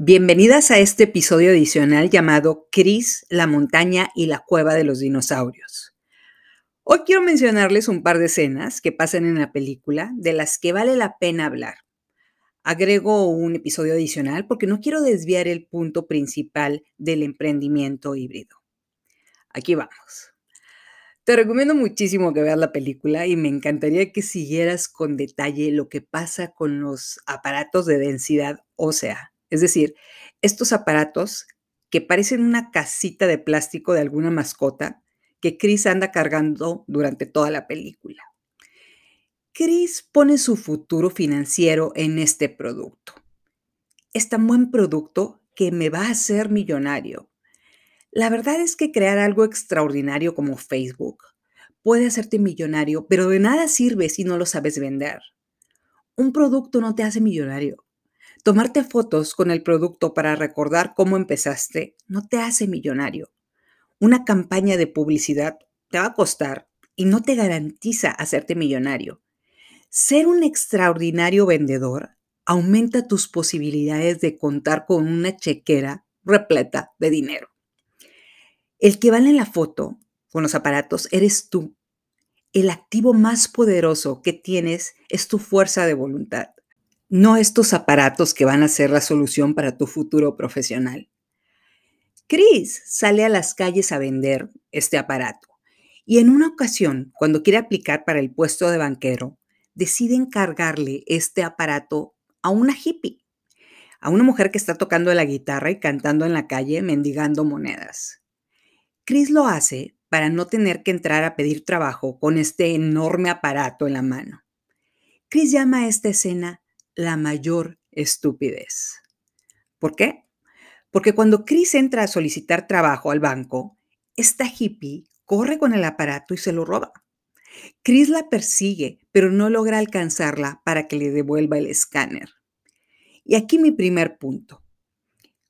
Bienvenidas a este episodio adicional llamado Cris, la montaña y la cueva de los dinosaurios. Hoy quiero mencionarles un par de escenas que pasan en la película de las que vale la pena hablar. Agrego un episodio adicional porque no quiero desviar el punto principal del emprendimiento híbrido. Aquí vamos. Te recomiendo muchísimo que veas la película y me encantaría que siguieras con detalle lo que pasa con los aparatos de densidad ósea es decir, estos aparatos que parecen una casita de plástico de alguna mascota que Chris anda cargando durante toda la película. Chris pone su futuro financiero en este producto. Es tan buen producto que me va a hacer millonario. La verdad es que crear algo extraordinario como Facebook puede hacerte millonario, pero de nada sirve si no lo sabes vender. Un producto no te hace millonario. Tomarte fotos con el producto para recordar cómo empezaste no te hace millonario. Una campaña de publicidad te va a costar y no te garantiza hacerte millonario. Ser un extraordinario vendedor aumenta tus posibilidades de contar con una chequera repleta de dinero. El que vale la foto con los aparatos eres tú. El activo más poderoso que tienes es tu fuerza de voluntad no estos aparatos que van a ser la solución para tu futuro profesional. Chris sale a las calles a vender este aparato y en una ocasión, cuando quiere aplicar para el puesto de banquero, decide encargarle este aparato a una hippie, a una mujer que está tocando la guitarra y cantando en la calle mendigando monedas. Chris lo hace para no tener que entrar a pedir trabajo con este enorme aparato en la mano. Chris llama a esta escena la mayor estupidez. ¿Por qué? Porque cuando Chris entra a solicitar trabajo al banco, esta hippie corre con el aparato y se lo roba. Chris la persigue, pero no logra alcanzarla para que le devuelva el escáner. Y aquí mi primer punto.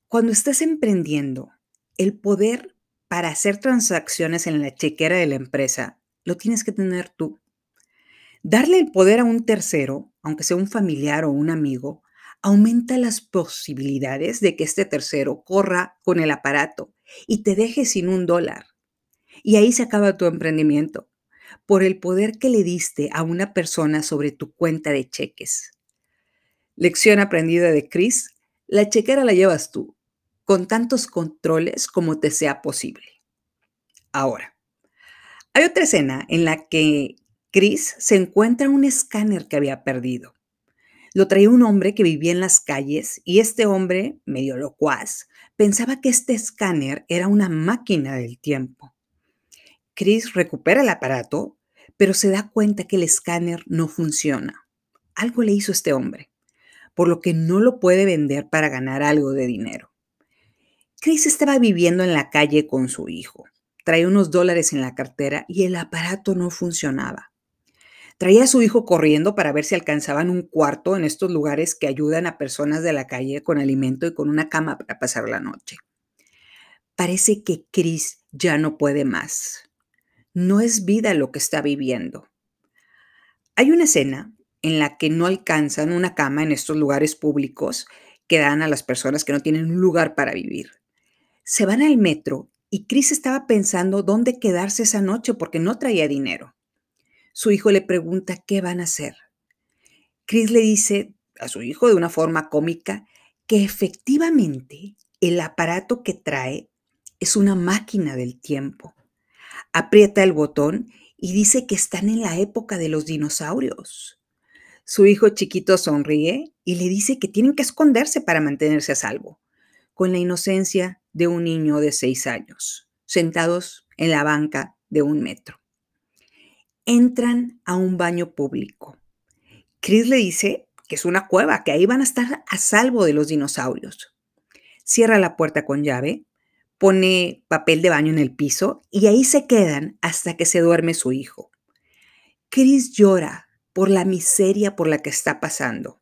Cuando estás emprendiendo, el poder para hacer transacciones en la chequera de la empresa lo tienes que tener tú. Darle el poder a un tercero, aunque sea un familiar o un amigo, aumenta las posibilidades de que este tercero corra con el aparato y te deje sin un dólar. Y ahí se acaba tu emprendimiento, por el poder que le diste a una persona sobre tu cuenta de cheques. Lección aprendida de Chris, la chequera la llevas tú, con tantos controles como te sea posible. Ahora, hay otra escena en la que Chris se encuentra un escáner que había perdido. Lo traía un hombre que vivía en las calles y este hombre, medio locuaz, pensaba que este escáner era una máquina del tiempo. Chris recupera el aparato, pero se da cuenta que el escáner no funciona. Algo le hizo este hombre, por lo que no lo puede vender para ganar algo de dinero. Chris estaba viviendo en la calle con su hijo. Traía unos dólares en la cartera y el aparato no funcionaba. Traía a su hijo corriendo para ver si alcanzaban un cuarto en estos lugares que ayudan a personas de la calle con alimento y con una cama para pasar la noche. Parece que Chris ya no puede más. No es vida lo que está viviendo. Hay una escena en la que no alcanzan una cama en estos lugares públicos que dan a las personas que no tienen un lugar para vivir. Se van al metro y Chris estaba pensando dónde quedarse esa noche porque no traía dinero. Su hijo le pregunta qué van a hacer. Chris le dice a su hijo de una forma cómica que efectivamente el aparato que trae es una máquina del tiempo. Aprieta el botón y dice que están en la época de los dinosaurios. Su hijo chiquito sonríe y le dice que tienen que esconderse para mantenerse a salvo, con la inocencia de un niño de seis años, sentados en la banca de un metro entran a un baño público. Chris le dice que es una cueva, que ahí van a estar a salvo de los dinosaurios. Cierra la puerta con llave, pone papel de baño en el piso y ahí se quedan hasta que se duerme su hijo. Chris llora por la miseria por la que está pasando.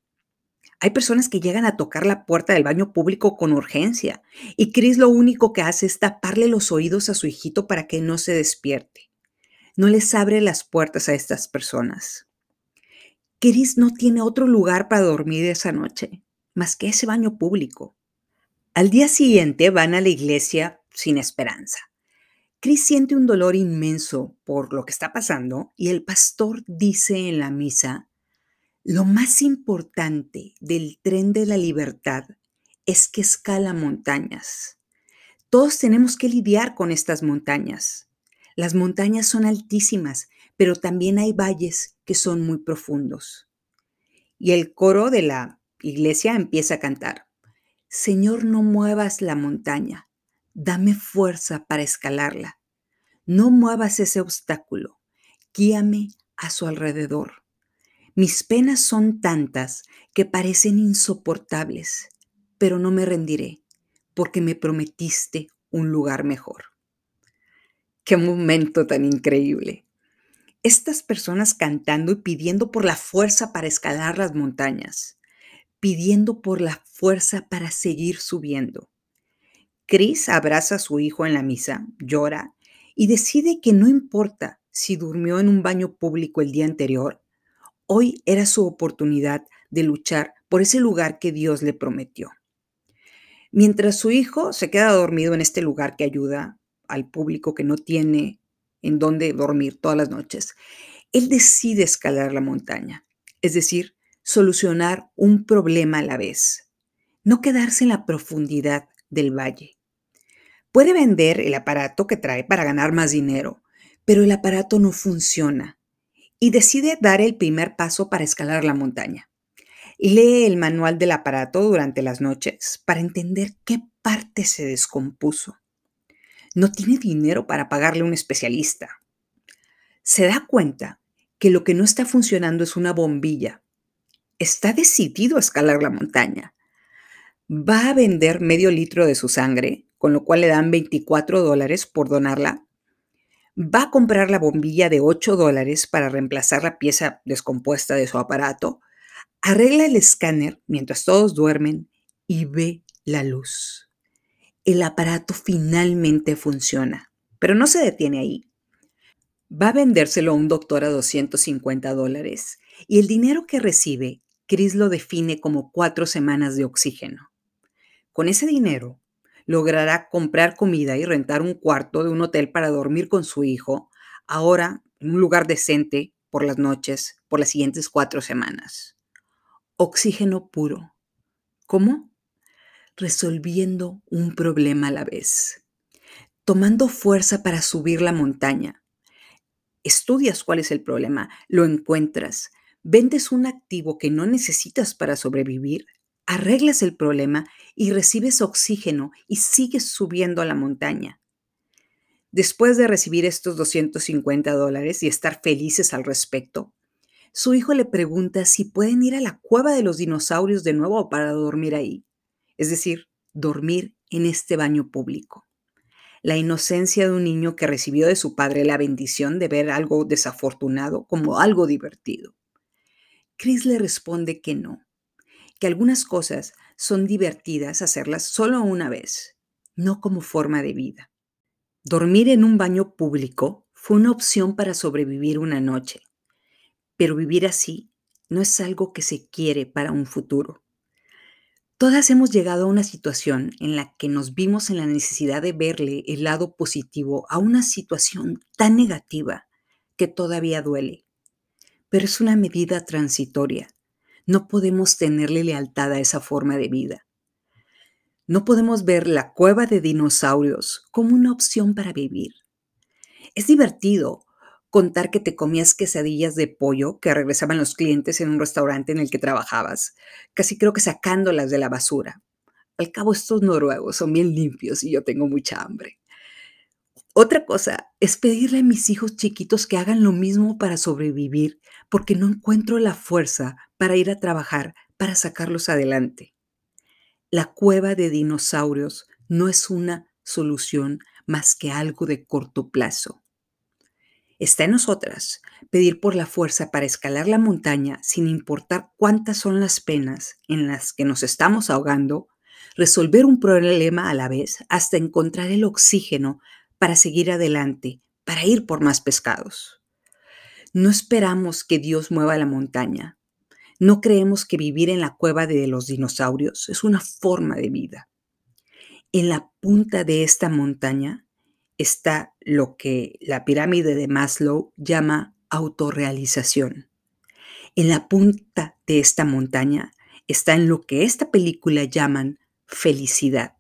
Hay personas que llegan a tocar la puerta del baño público con urgencia y Chris lo único que hace es taparle los oídos a su hijito para que no se despierte no les abre las puertas a estas personas. Chris no tiene otro lugar para dormir esa noche más que ese baño público. Al día siguiente van a la iglesia sin esperanza. Chris siente un dolor inmenso por lo que está pasando y el pastor dice en la misa, lo más importante del tren de la libertad es que escala montañas. Todos tenemos que lidiar con estas montañas. Las montañas son altísimas, pero también hay valles que son muy profundos. Y el coro de la iglesia empieza a cantar, Señor, no muevas la montaña, dame fuerza para escalarla. No muevas ese obstáculo, guíame a su alrededor. Mis penas son tantas que parecen insoportables, pero no me rendiré, porque me prometiste un lugar mejor. Qué momento tan increíble. Estas personas cantando y pidiendo por la fuerza para escalar las montañas, pidiendo por la fuerza para seguir subiendo. Chris abraza a su hijo en la misa, llora y decide que no importa si durmió en un baño público el día anterior, hoy era su oportunidad de luchar por ese lugar que Dios le prometió. Mientras su hijo se queda dormido en este lugar que ayuda al público que no tiene en dónde dormir todas las noches, él decide escalar la montaña, es decir, solucionar un problema a la vez, no quedarse en la profundidad del valle. Puede vender el aparato que trae para ganar más dinero, pero el aparato no funciona y decide dar el primer paso para escalar la montaña. Lee el manual del aparato durante las noches para entender qué parte se descompuso. No tiene dinero para pagarle a un especialista. Se da cuenta que lo que no está funcionando es una bombilla. Está decidido a escalar la montaña. Va a vender medio litro de su sangre, con lo cual le dan 24 dólares por donarla. Va a comprar la bombilla de 8 dólares para reemplazar la pieza descompuesta de su aparato Arregla el escáner mientras todos duermen y ve la luz. El aparato finalmente funciona, pero no se detiene ahí. Va a vendérselo a un doctor a 250 dólares y el dinero que recibe, Chris lo define como cuatro semanas de oxígeno. Con ese dinero, logrará comprar comida y rentar un cuarto de un hotel para dormir con su hijo, ahora en un lugar decente por las noches, por las siguientes cuatro semanas oxígeno puro. ¿Cómo? Resolviendo un problema a la vez, tomando fuerza para subir la montaña. Estudias cuál es el problema, lo encuentras, vendes un activo que no necesitas para sobrevivir, arreglas el problema y recibes oxígeno y sigues subiendo a la montaña. Después de recibir estos 250 dólares y estar felices al respecto, su hijo le pregunta si pueden ir a la cueva de los dinosaurios de nuevo para dormir ahí, es decir, dormir en este baño público. La inocencia de un niño que recibió de su padre la bendición de ver algo desafortunado como algo divertido. Chris le responde que no, que algunas cosas son divertidas hacerlas solo una vez, no como forma de vida. Dormir en un baño público fue una opción para sobrevivir una noche, pero vivir así no es algo que se quiere para un futuro. Todas hemos llegado a una situación en la que nos vimos en la necesidad de verle el lado positivo a una situación tan negativa que todavía duele. Pero es una medida transitoria. No podemos tenerle lealtad a esa forma de vida. No podemos ver la cueva de dinosaurios como una opción para vivir. Es divertido contar que te comías quesadillas de pollo que regresaban los clientes en un restaurante en el que trabajabas, casi creo que sacándolas de la basura. Al cabo, estos noruegos son bien limpios y yo tengo mucha hambre. Otra cosa es pedirle a mis hijos chiquitos que hagan lo mismo para sobrevivir, porque no encuentro la fuerza para ir a trabajar para sacarlos adelante. La cueva de dinosaurios no es una solución más que algo de corto plazo. Está en nosotras pedir por la fuerza para escalar la montaña sin importar cuántas son las penas en las que nos estamos ahogando, resolver un problema a la vez hasta encontrar el oxígeno para seguir adelante, para ir por más pescados. No esperamos que Dios mueva la montaña. No creemos que vivir en la cueva de los dinosaurios es una forma de vida. En la punta de esta montaña está lo que la pirámide de Maslow llama autorrealización. En la punta de esta montaña está en lo que esta película llaman felicidad.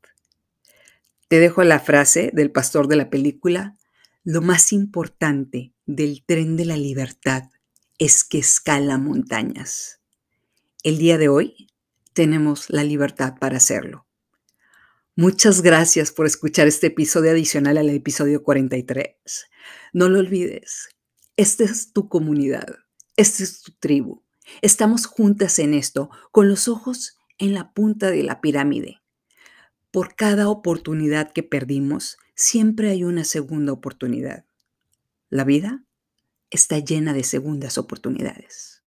Te dejo la frase del pastor de la película, lo más importante del tren de la libertad es que escala montañas. El día de hoy tenemos la libertad para hacerlo. Muchas gracias por escuchar este episodio adicional al episodio 43. No lo olvides, esta es tu comunidad, esta es tu tribu. Estamos juntas en esto, con los ojos en la punta de la pirámide. Por cada oportunidad que perdimos, siempre hay una segunda oportunidad. La vida está llena de segundas oportunidades.